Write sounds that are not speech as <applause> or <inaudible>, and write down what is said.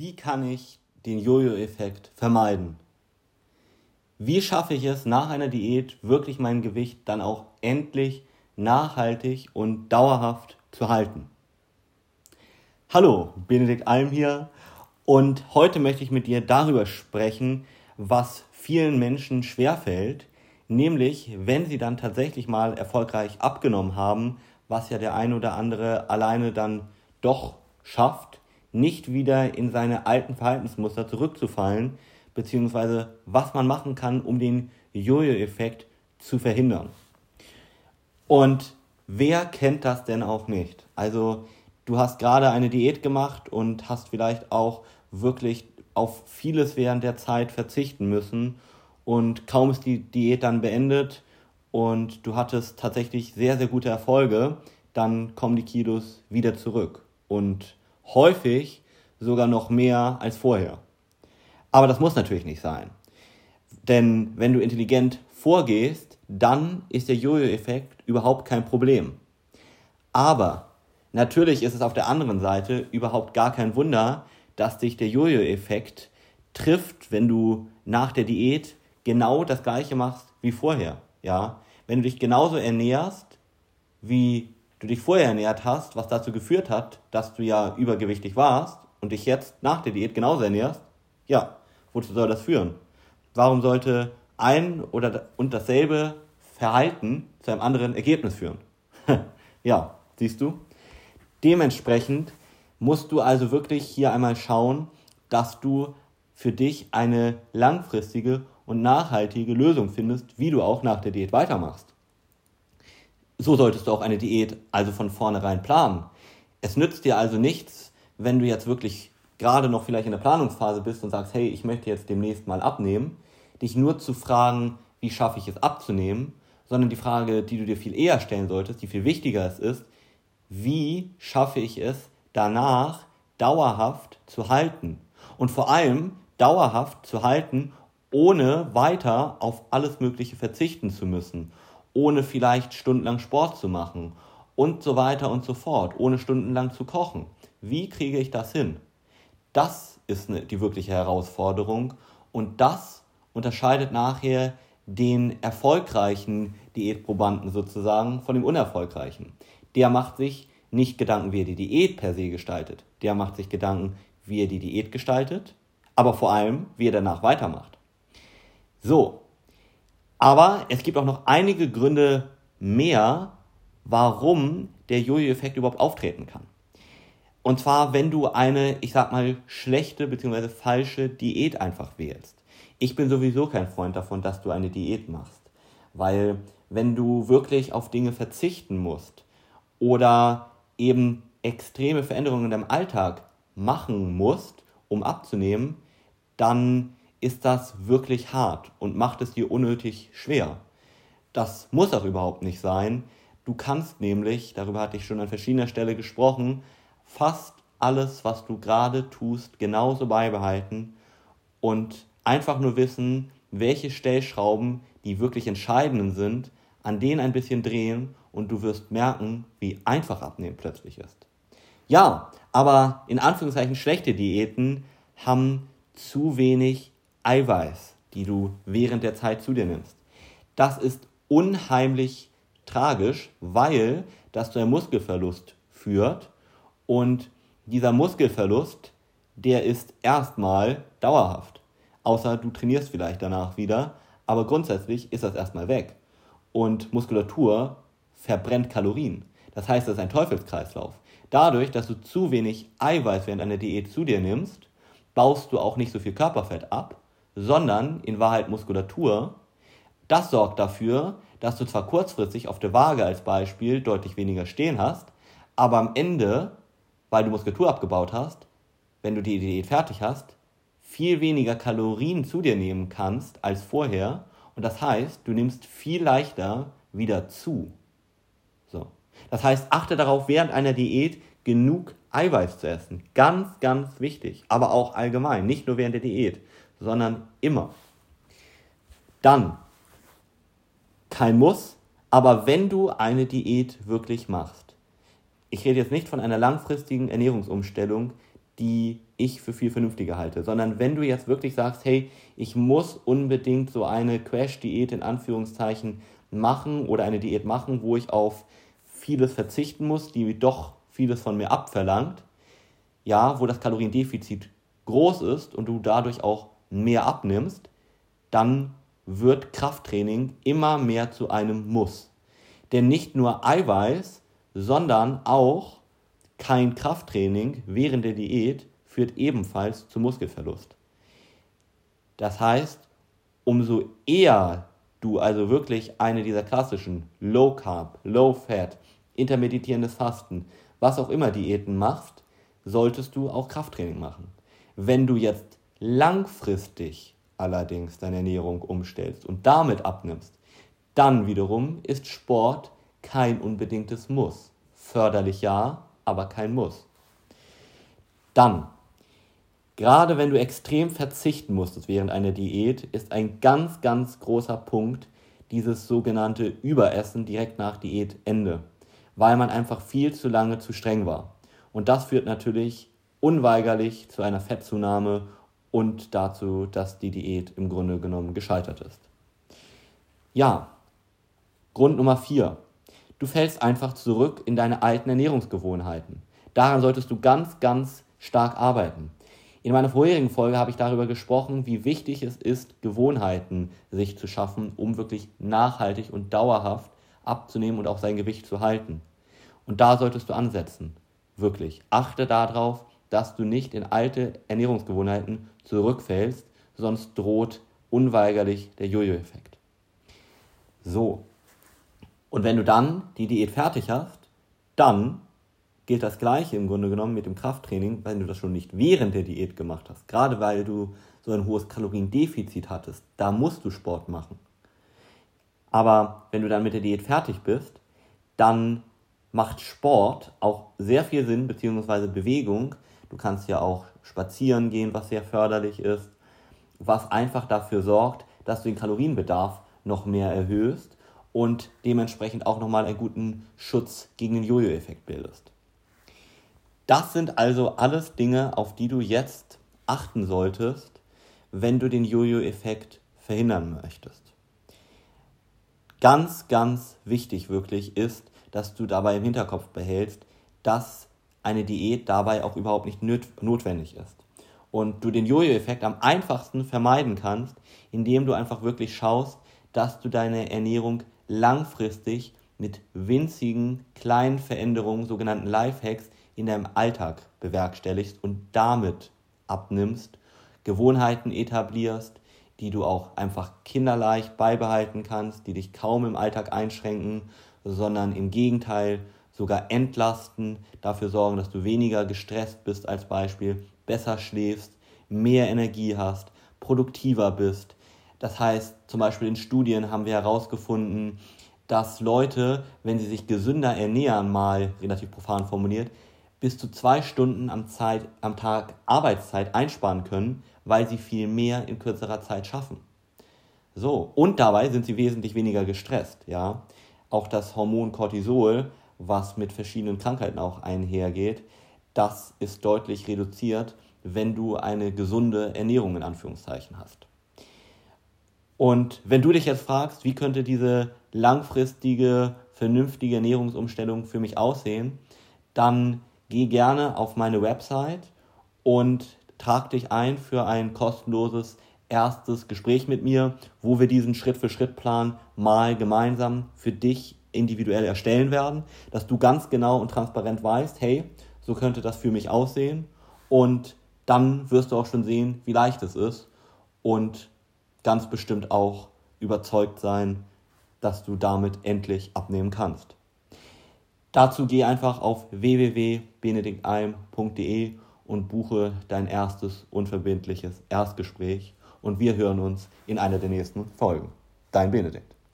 Wie kann ich den Jojo-Effekt vermeiden? Wie schaffe ich es nach einer Diät wirklich mein Gewicht dann auch endlich nachhaltig und dauerhaft zu halten? Hallo, Benedikt Alm hier und heute möchte ich mit dir darüber sprechen, was vielen Menschen schwerfällt, nämlich wenn sie dann tatsächlich mal erfolgreich abgenommen haben, was ja der ein oder andere alleine dann doch schafft, nicht wieder in seine alten Verhaltensmuster zurückzufallen, beziehungsweise was man machen kann, um den Jojo-Effekt zu verhindern. Und wer kennt das denn auch nicht? Also du hast gerade eine Diät gemacht und hast vielleicht auch wirklich auf vieles während der Zeit verzichten müssen und kaum ist die Diät dann beendet und du hattest tatsächlich sehr, sehr gute Erfolge, dann kommen die Kilos wieder zurück. Und häufig sogar noch mehr als vorher. Aber das muss natürlich nicht sein. Denn wenn du intelligent vorgehst, dann ist der Jojo-Effekt überhaupt kein Problem. Aber natürlich ist es auf der anderen Seite überhaupt gar kein Wunder, dass dich der Jojo-Effekt trifft, wenn du nach der Diät genau das gleiche machst wie vorher. Ja? Wenn du dich genauso ernährst, wie du dich vorher ernährt hast, was dazu geführt hat, dass du ja übergewichtig warst und dich jetzt nach der Diät genauso ernährst, ja, wozu soll das führen? Warum sollte ein oder und dasselbe Verhalten zu einem anderen Ergebnis führen? <laughs> ja, siehst du? Dementsprechend musst du also wirklich hier einmal schauen, dass du für dich eine langfristige und nachhaltige Lösung findest, wie du auch nach der Diät weitermachst. So solltest du auch eine Diät also von vornherein planen. Es nützt dir also nichts, wenn du jetzt wirklich gerade noch vielleicht in der Planungsphase bist und sagst, hey, ich möchte jetzt demnächst mal abnehmen, dich nur zu fragen, wie schaffe ich es abzunehmen, sondern die Frage, die du dir viel eher stellen solltest, die viel wichtiger ist, wie schaffe ich es danach dauerhaft zu halten? Und vor allem dauerhaft zu halten, ohne weiter auf alles Mögliche verzichten zu müssen ohne vielleicht stundenlang Sport zu machen und so weiter und so fort, ohne stundenlang zu kochen. Wie kriege ich das hin? Das ist die wirkliche Herausforderung und das unterscheidet nachher den erfolgreichen Diätprobanden sozusagen von dem unerfolgreichen. Der macht sich nicht Gedanken, wie er die Diät per se gestaltet. Der macht sich Gedanken, wie er die Diät gestaltet, aber vor allem, wie er danach weitermacht. So, aber es gibt auch noch einige Gründe mehr, warum der Jojo-Effekt überhaupt auftreten kann. Und zwar, wenn du eine, ich sag mal, schlechte bzw. falsche Diät einfach wählst. Ich bin sowieso kein Freund davon, dass du eine Diät machst. Weil wenn du wirklich auf Dinge verzichten musst oder eben extreme Veränderungen in deinem Alltag machen musst, um abzunehmen, dann ist das wirklich hart und macht es dir unnötig schwer. Das muss auch überhaupt nicht sein. Du kannst nämlich, darüber hatte ich schon an verschiedener Stelle gesprochen, fast alles, was du gerade tust, genauso beibehalten und einfach nur wissen, welche Stellschrauben die wirklich entscheidenden sind, an denen ein bisschen drehen und du wirst merken, wie einfach abnehmen plötzlich ist. Ja, aber in Anführungszeichen schlechte Diäten haben zu wenig Eiweiß, die du während der Zeit zu dir nimmst. Das ist unheimlich tragisch, weil das zu einem Muskelverlust führt und dieser Muskelverlust, der ist erstmal dauerhaft. Außer du trainierst vielleicht danach wieder, aber grundsätzlich ist das erstmal weg. Und Muskulatur verbrennt Kalorien. Das heißt, das ist ein Teufelskreislauf. Dadurch, dass du zu wenig Eiweiß während einer Diät zu dir nimmst, baust du auch nicht so viel Körperfett ab sondern in Wahrheit Muskulatur. Das sorgt dafür, dass du zwar kurzfristig auf der Waage als Beispiel deutlich weniger stehen hast, aber am Ende, weil du Muskulatur abgebaut hast, wenn du die Diät fertig hast, viel weniger Kalorien zu dir nehmen kannst als vorher. Und das heißt, du nimmst viel leichter wieder zu. So. Das heißt, achte darauf, während einer Diät genug Eiweiß zu essen. Ganz, ganz wichtig. Aber auch allgemein, nicht nur während der Diät sondern immer. Dann, kein Muss, aber wenn du eine Diät wirklich machst, ich rede jetzt nicht von einer langfristigen Ernährungsumstellung, die ich für viel vernünftiger halte, sondern wenn du jetzt wirklich sagst, hey, ich muss unbedingt so eine Crash-Diät in Anführungszeichen machen oder eine Diät machen, wo ich auf vieles verzichten muss, die doch vieles von mir abverlangt, ja, wo das Kaloriendefizit groß ist und du dadurch auch mehr abnimmst, dann wird Krafttraining immer mehr zu einem Muss. Denn nicht nur Eiweiß, sondern auch kein Krafttraining während der Diät führt ebenfalls zu Muskelverlust. Das heißt, umso eher du also wirklich eine dieser klassischen Low Carb, Low Fat, intermeditierendes Fasten, was auch immer Diäten machst, solltest du auch Krafttraining machen. Wenn du jetzt langfristig allerdings deine Ernährung umstellst und damit abnimmst, dann wiederum ist Sport kein unbedingtes Muss. Förderlich ja, aber kein Muss. Dann, gerade wenn du extrem verzichten musstest während einer Diät, ist ein ganz, ganz großer Punkt dieses sogenannte Überessen direkt nach Diätende, weil man einfach viel zu lange zu streng war. Und das führt natürlich unweigerlich zu einer Fettzunahme und dazu, dass die Diät im Grunde genommen gescheitert ist. Ja, Grund Nummer 4. Du fällst einfach zurück in deine alten Ernährungsgewohnheiten. Daran solltest du ganz, ganz stark arbeiten. In meiner vorherigen Folge habe ich darüber gesprochen, wie wichtig es ist, Gewohnheiten sich zu schaffen, um wirklich nachhaltig und dauerhaft abzunehmen und auch sein Gewicht zu halten. Und da solltest du ansetzen. Wirklich. Achte darauf, dass du nicht in alte Ernährungsgewohnheiten zurückfällst, sonst droht unweigerlich der Jojo-Effekt. So. Und wenn du dann die Diät fertig hast, dann gilt das Gleiche im Grunde genommen mit dem Krafttraining, wenn du das schon nicht während der Diät gemacht hast. Gerade weil du so ein hohes Kaloriendefizit hattest, da musst du Sport machen. Aber wenn du dann mit der Diät fertig bist, dann macht Sport auch sehr viel Sinn, beziehungsweise Bewegung, Du kannst ja auch spazieren gehen, was sehr förderlich ist, was einfach dafür sorgt, dass du den Kalorienbedarf noch mehr erhöhst und dementsprechend auch nochmal einen guten Schutz gegen den Jojo-Effekt bildest. Das sind also alles Dinge, auf die du jetzt achten solltest, wenn du den Jojo-Effekt verhindern möchtest. Ganz, ganz wichtig wirklich ist, dass du dabei im Hinterkopf behältst, dass eine Diät dabei auch überhaupt nicht notwendig ist. Und du den Jojo-Effekt am einfachsten vermeiden kannst, indem du einfach wirklich schaust, dass du deine Ernährung langfristig mit winzigen kleinen Veränderungen, sogenannten Lifehacks, in deinem Alltag bewerkstelligst und damit abnimmst, Gewohnheiten etablierst, die du auch einfach kinderleicht beibehalten kannst, die dich kaum im Alltag einschränken, sondern im Gegenteil sogar entlasten, dafür sorgen, dass du weniger gestresst bist als Beispiel, besser schläfst, mehr Energie hast, produktiver bist. Das heißt, zum Beispiel in Studien haben wir herausgefunden, dass Leute, wenn sie sich gesünder ernähren, mal relativ profan formuliert, bis zu zwei Stunden am, Zeit, am Tag Arbeitszeit einsparen können, weil sie viel mehr in kürzerer Zeit schaffen. So, und dabei sind sie wesentlich weniger gestresst, ja. Auch das Hormon Cortisol was mit verschiedenen Krankheiten auch einhergeht, das ist deutlich reduziert, wenn du eine gesunde Ernährung in Anführungszeichen hast. Und wenn du dich jetzt fragst, wie könnte diese langfristige, vernünftige Ernährungsumstellung für mich aussehen, dann geh gerne auf meine Website und trag dich ein für ein kostenloses erstes Gespräch mit mir, wo wir diesen Schritt-für-Schritt-Plan mal gemeinsam für dich individuell erstellen werden, dass du ganz genau und transparent weißt, hey, so könnte das für mich aussehen und dann wirst du auch schon sehen, wie leicht es ist und ganz bestimmt auch überzeugt sein, dass du damit endlich abnehmen kannst. Dazu geh einfach auf www.benediktalm.de und buche dein erstes unverbindliches Erstgespräch und wir hören uns in einer der nächsten Folgen. Dein Benedikt.